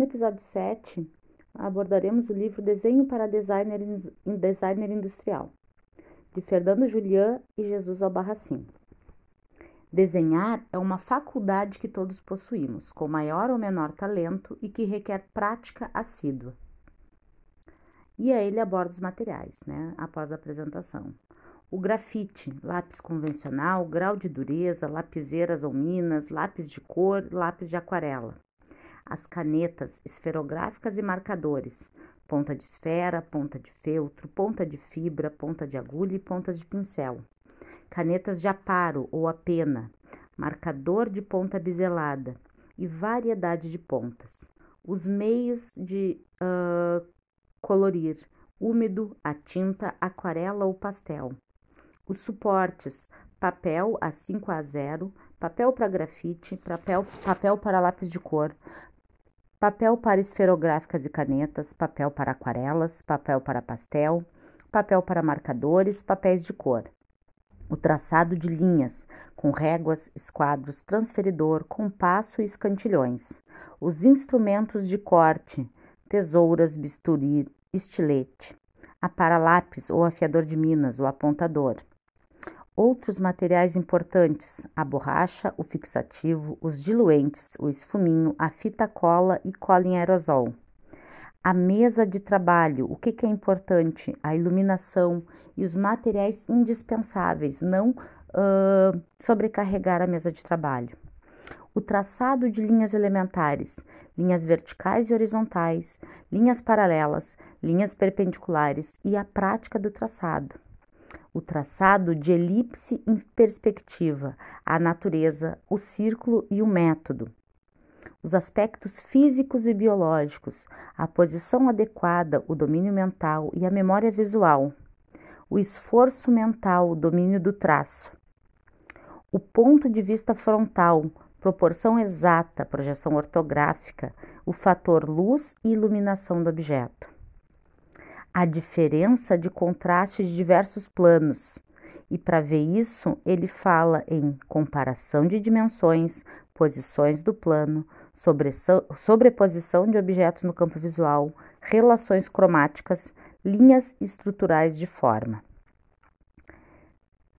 No episódio 7, abordaremos o livro Desenho para Designer, Designer Industrial, de Fernando Julian e Jesus Albarracin. Desenhar é uma faculdade que todos possuímos, com maior ou menor talento e que requer prática assídua. E aí ele aborda os materiais, né, após a apresentação. O grafite, lápis convencional, grau de dureza, lapiseiras ou minas, lápis de cor, lápis de aquarela. As canetas esferográficas e marcadores, ponta de esfera, ponta de feltro, ponta de fibra, ponta de agulha e pontas de pincel canetas de aparo ou a pena, marcador de ponta biselada e variedade de pontas. Os meios de uh, colorir, úmido, a tinta, aquarela ou pastel. Os suportes, papel a 5 a 0, papel para grafite, papel, papel para lápis de cor, papel para esferográficas e canetas, papel para aquarelas, papel para pastel, papel para marcadores, papéis de cor. O traçado de linhas, com réguas, esquadros, transferidor, compasso e escantilhões, os instrumentos de corte, tesouras, bisturi, estilete, a paralápis ou afiador de minas, o apontador. Outros materiais importantes: a borracha, o fixativo, os diluentes, o esfuminho, a fita cola e cola em aerosol a mesa de trabalho, o que, que é importante? A iluminação e os materiais indispensáveis, não uh, sobrecarregar a mesa de trabalho. O traçado de linhas elementares, linhas verticais e horizontais, linhas paralelas, linhas perpendiculares e a prática do traçado. O traçado de elipse em perspectiva, a natureza, o círculo e o método. Os aspectos físicos e biológicos, a posição adequada, o domínio mental e a memória visual, o esforço mental, o domínio do traço, o ponto de vista frontal, proporção exata, projeção ortográfica, o fator luz e iluminação do objeto. A diferença de contraste de diversos planos. E para ver isso, ele fala em comparação de dimensões, posições do plano, sobreposição de objetos no campo visual, relações cromáticas, linhas estruturais de forma.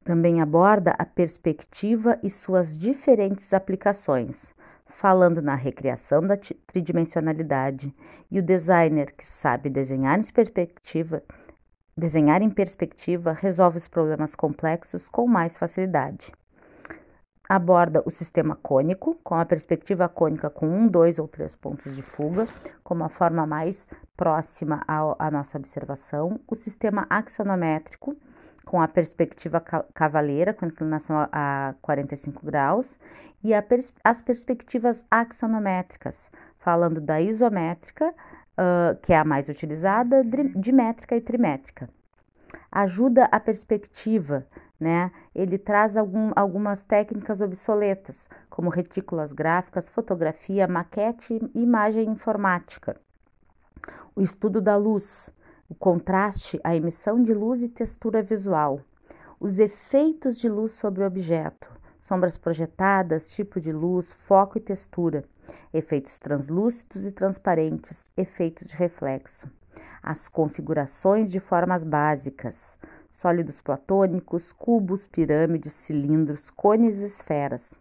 Também aborda a perspectiva e suas diferentes aplicações, falando na recriação da tridimensionalidade e o designer que sabe desenhar em perspectiva, desenhar em perspectiva resolve os problemas complexos com mais facilidade. Aborda o sistema cônico, com a perspectiva cônica com um, dois ou três pontos de fuga, como a forma mais próxima à nossa observação, o sistema axonométrico, com a perspectiva cavaleira, com inclinação a 45 graus, e pers as perspectivas axonométricas, falando da isométrica, uh, que é a mais utilizada, dimétrica e trimétrica. Ajuda a perspectiva, né? Ele traz algum, algumas técnicas obsoletas, como retículas gráficas, fotografia, maquete e imagem informática. O estudo da luz, o contraste, a emissão de luz e textura visual, os efeitos de luz sobre o objeto, sombras projetadas, tipo de luz, foco e textura, efeitos translúcidos e transparentes, efeitos de reflexo, as configurações de formas básicas, sólidos platônicos, cubos, pirâmides, cilindros, cones e esferas.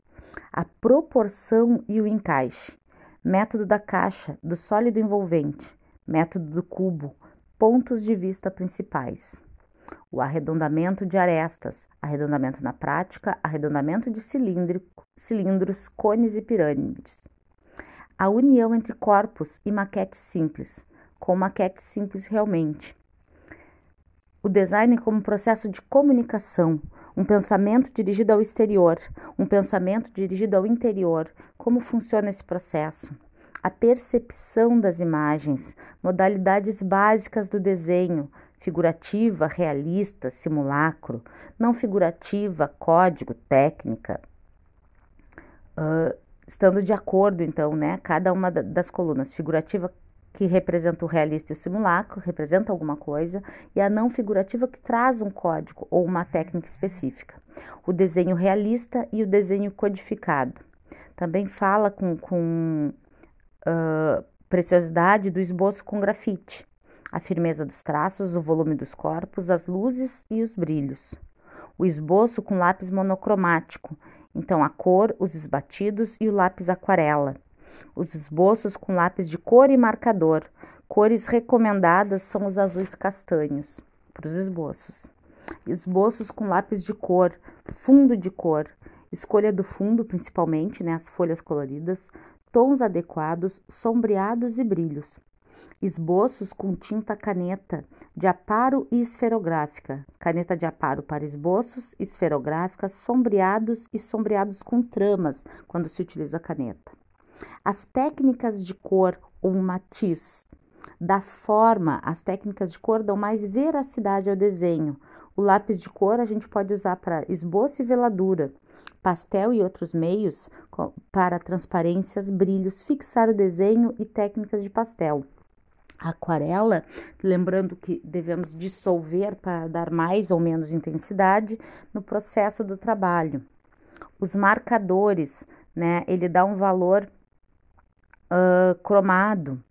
A proporção e o encaixe. Método da caixa, do sólido envolvente. Método do cubo. Pontos de vista principais. O arredondamento de arestas, arredondamento na prática, arredondamento de cilindros, cones e pirâmides. A união entre corpos e maquete simples, com maquete simples realmente o design como processo de comunicação, um pensamento dirigido ao exterior, um pensamento dirigido ao interior. Como funciona esse processo? A percepção das imagens, modalidades básicas do desenho, figurativa, realista, simulacro, não figurativa, código, técnica. Uh, estando de acordo, então, né? Cada uma das colunas, figurativa, que representa o realista e o simulacro, representa alguma coisa, e a não figurativa que traz um código ou uma técnica específica. O desenho realista e o desenho codificado. Também fala com, com uh, preciosidade do esboço com grafite, a firmeza dos traços, o volume dos corpos, as luzes e os brilhos. O esboço com lápis monocromático, então a cor, os esbatidos e o lápis aquarela. Os esboços com lápis de cor e marcador. Cores recomendadas são os azuis castanhos para os esboços. Esboços com lápis de cor, fundo de cor, escolha do fundo principalmente, né, as folhas coloridas, tons adequados, sombreados e brilhos. Esboços com tinta caneta, de aparo e esferográfica. Caneta de aparo para esboços, esferográficas, sombreados e sombreados com tramas, quando se utiliza a caneta. As técnicas de cor ou matiz. Da forma, as técnicas de cor dão mais veracidade ao desenho. O lápis de cor a gente pode usar para esboço e veladura pastel e outros meios para transparências, brilhos, fixar o desenho e técnicas de pastel. aquarela, lembrando que devemos dissolver para dar mais ou menos intensidade no processo do trabalho. Os marcadores, né? Ele dá um valor uh, cromado.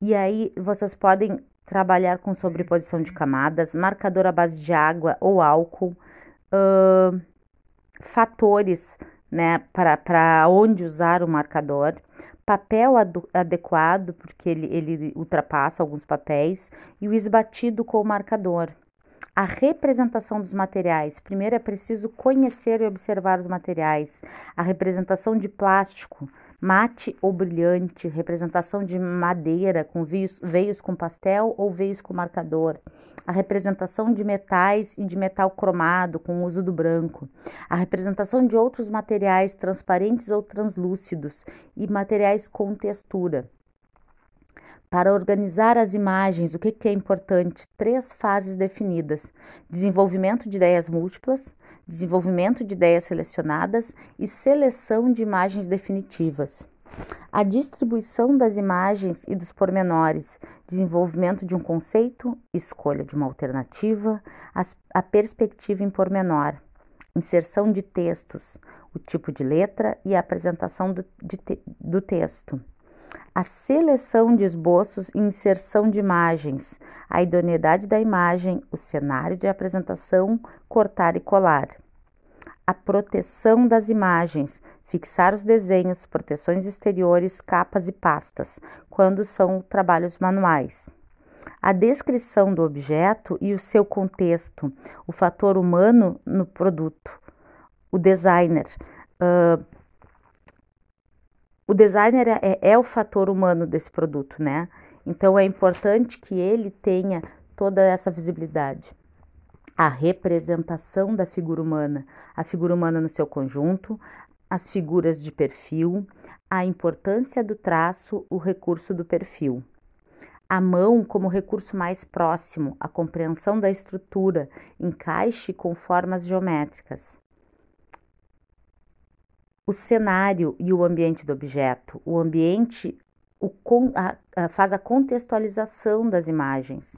E aí vocês podem trabalhar com sobreposição de camadas, marcador à base de água ou álcool, uh, fatores né, para onde usar o marcador, papel adequado, porque ele, ele ultrapassa alguns papéis, e o esbatido com o marcador. A representação dos materiais. Primeiro é preciso conhecer e observar os materiais. A representação de plástico, mate ou brilhante, representação de madeira com veios, veios com pastel ou veios com marcador, a representação de metais e de metal cromado com uso do branco, a representação de outros materiais transparentes ou translúcidos e materiais com textura. Para organizar as imagens, o que, que é importante? Três fases definidas: desenvolvimento de ideias múltiplas, desenvolvimento de ideias selecionadas e seleção de imagens definitivas. A distribuição das imagens e dos pormenores, desenvolvimento de um conceito, escolha de uma alternativa, a perspectiva em pormenor, inserção de textos, o tipo de letra e a apresentação do, de, do texto a seleção de esboços e inserção de imagens, a idoneidade da imagem, o cenário de apresentação, cortar e colar. A proteção das imagens, fixar os desenhos, proteções exteriores, capas e pastas, quando são trabalhos manuais. A descrição do objeto e o seu contexto, o fator humano no produto. O designer. Uh, o designer é, é o fator humano desse produto, né? Então é importante que ele tenha toda essa visibilidade. A representação da figura humana, a figura humana no seu conjunto, as figuras de perfil, a importância do traço, o recurso do perfil. A mão como recurso mais próximo, a compreensão da estrutura, encaixe com formas geométricas o cenário e o ambiente do objeto. O ambiente o, a, a, faz a contextualização das imagens.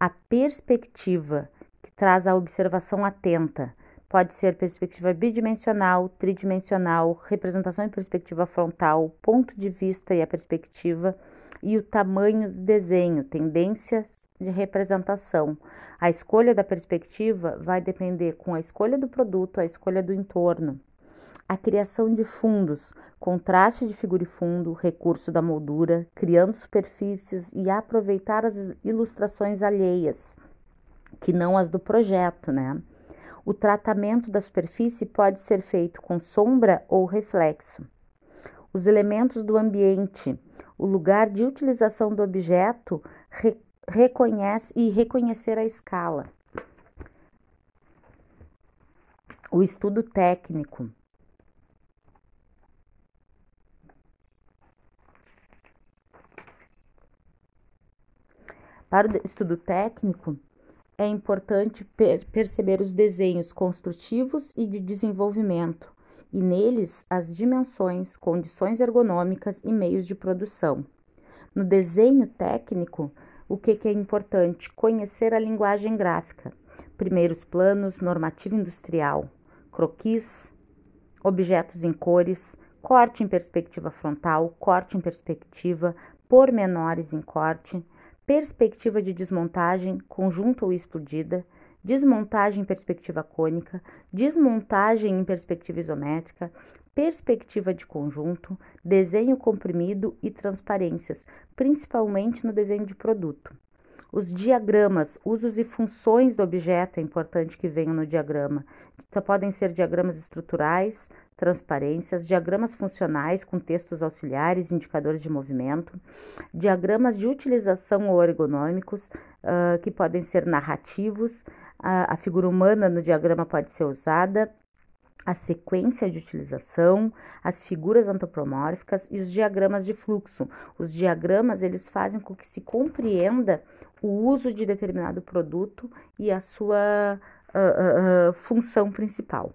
A perspectiva, que traz a observação atenta, pode ser perspectiva bidimensional, tridimensional, representação em perspectiva frontal, ponto de vista e a perspectiva, e o tamanho do desenho, tendências de representação. A escolha da perspectiva vai depender com a escolha do produto, a escolha do entorno a criação de fundos, contraste de figura e fundo, recurso da moldura, criando superfícies e aproveitar as ilustrações alheias, que não as do projeto, né? O tratamento da superfície pode ser feito com sombra ou reflexo. Os elementos do ambiente, o lugar de utilização do objeto re reconhece e reconhecer a escala. O estudo técnico, Para o estudo técnico, é importante per perceber os desenhos construtivos e de desenvolvimento, e neles as dimensões, condições ergonômicas e meios de produção. No desenho técnico, o que, que é importante? Conhecer a linguagem gráfica, primeiros planos, normativa industrial, croquis, objetos em cores, corte em perspectiva frontal, corte em perspectiva, pormenores em corte, perspectiva de desmontagem, conjunto ou explodida, desmontagem em perspectiva cônica, desmontagem em perspectiva isométrica, perspectiva de conjunto, desenho comprimido e transparências, principalmente no desenho de produto. Os diagramas, usos e funções do objeto é importante que venham no diagrama. Então, podem ser diagramas estruturais, transparências, diagramas funcionais com textos auxiliares, indicadores de movimento, diagramas de utilização ou ergonômicos, uh, que podem ser narrativos, a, a figura humana no diagrama pode ser usada, a sequência de utilização, as figuras antropomórficas e os diagramas de fluxo. Os diagramas eles fazem com que se compreenda o uso de determinado produto e a sua uh, uh, função principal.